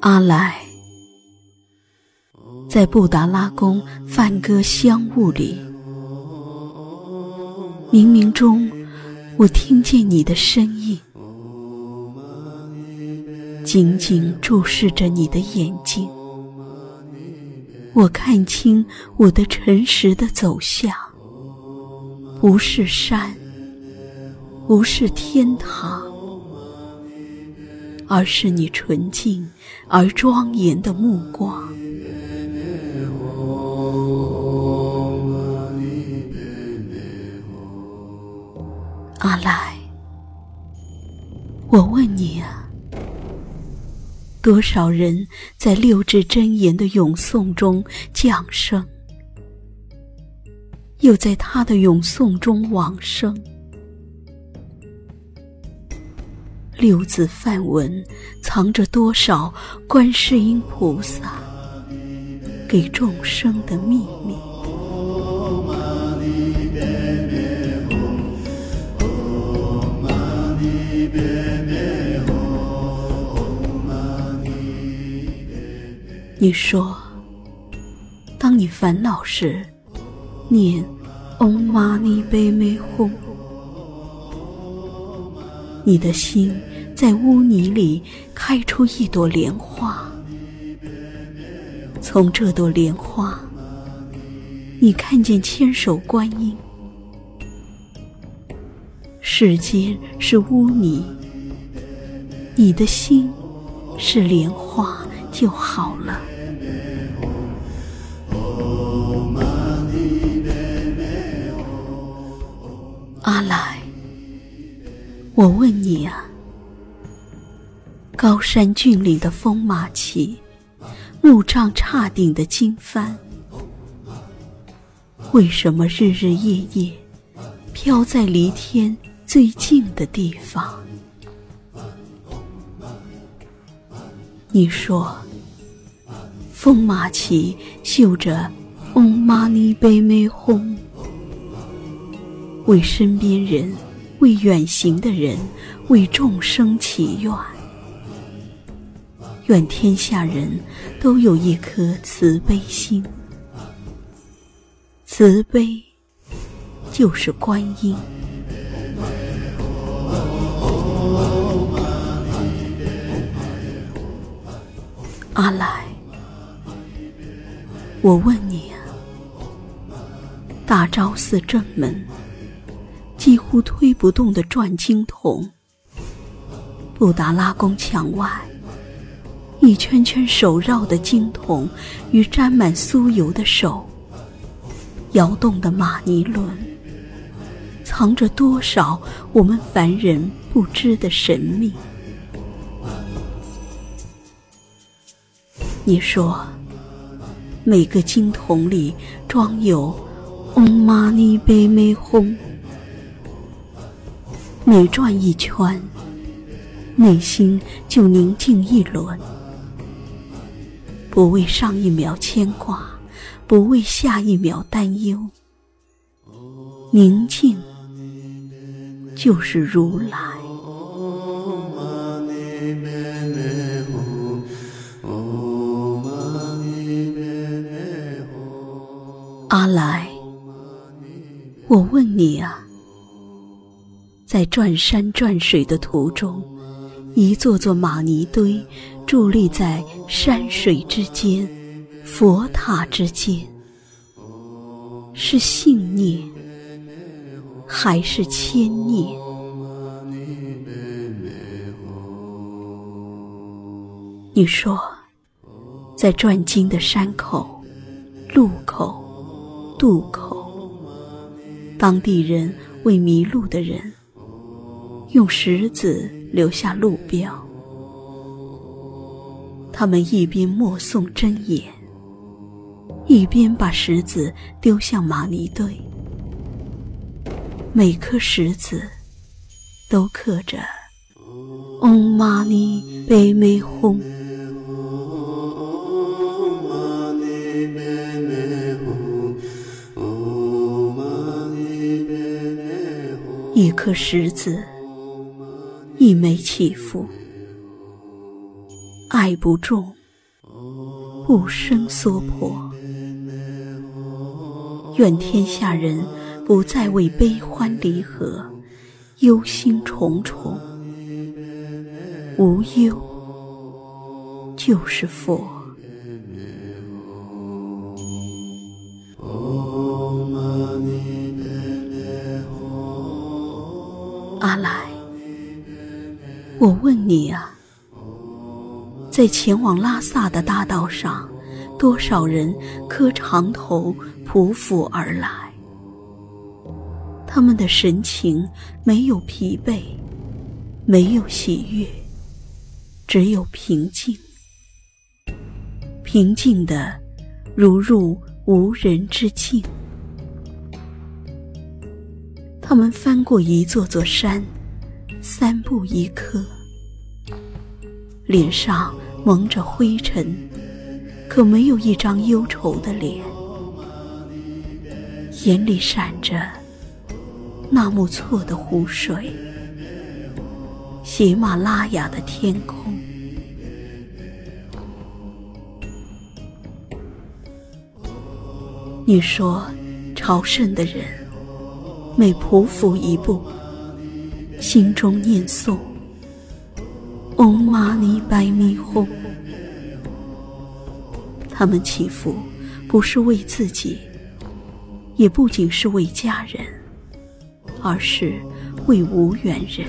阿来，在布达拉宫梵歌香雾里，冥冥中，我听见你的声音，紧紧注视着你的眼睛，我看清我的诚实的走向，不是山，不是天堂。而是你纯净而庄严的目光，阿来，我问你啊，多少人在六字真言的咏颂中降生，又在他的咏颂中往生？六字梵文藏着多少观世音菩萨给众生的秘密？你说，当你烦恼时，念 Om Mani Padme Hum，你的心。在污泥里开出一朵莲花，从这朵莲花，你看见千手观音。世间是污泥，你的心是莲花就好了。阿来，我问你啊。高山峻岭的风马旗，木杖叉顶的经幡，为什么日日夜夜飘在离天最近的地方？你说，风马旗绣着 “Om Mani Padme Hum”，为身边人，为远行的人，为众生祈愿。愿天下人都有一颗慈悲心，慈悲就是观音。阿来，我问你啊，大昭寺正门几乎推不动的转经筒，布达拉宫墙外。一圈圈手绕的经筒与沾满酥油的手，摇动的玛尼轮，藏着多少我们凡人不知的神秘？你说，每个经筒里装有 “Om Mani Padme Hum”，每转一圈，内心就宁静一轮。不为上一秒牵挂，不为下一秒担忧。宁静就是如来。阿来，我问你啊，在转山转水的途中。一座座玛尼堆伫立在山水之间，佛塔之间，是信念还是牵念？你说，在转经的山口、路口、渡口，当地人为迷路的人用石子。留下路标，他们一边默诵真言，一边把石子丢向玛尼堆。每颗石子都刻着 “Om Mani 悲美哄。一颗石子，一枚起伏，爱不重，不生娑婆。愿天下人不再为悲欢离合忧心忡忡，无忧就是佛。阿来，我问你啊，在前往拉萨的大道上，多少人磕长头匍匐而来？他们的神情没有疲惫，没有喜悦，只有平静，平静的如入无人之境。他们翻过一座座山，三步一磕，脸上蒙着灰尘，可没有一张忧愁的脸，眼里闪着纳木错的湖水，喜马拉雅的天空。你说，朝圣的人。每匍匐一步，心中念诵“嗡嘛呢呗咪吽”。他们祈福，不是为自己，也不仅是为家人，而是为无缘人。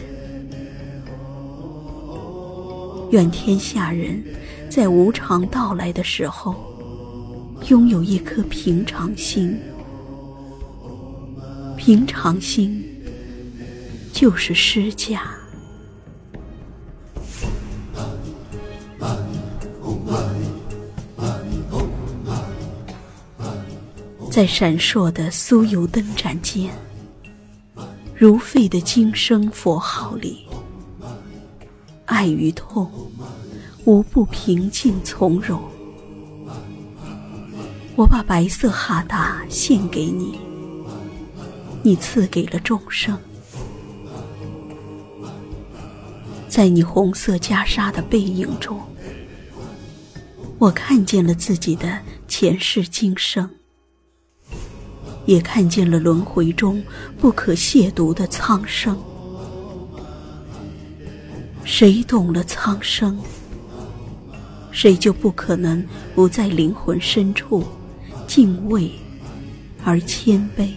愿天下人在无常到来的时候，拥有一颗平常心。平常心就是施加。在闪烁的酥油灯盏间，如沸的经声佛号里，爱与痛无不平静从容。我把白色哈达献给你。你赐给了众生，在你红色袈裟的背影中，我看见了自己的前世今生，也看见了轮回中不可亵渎的苍生。谁懂了苍生，谁就不可能不在灵魂深处敬畏而谦卑。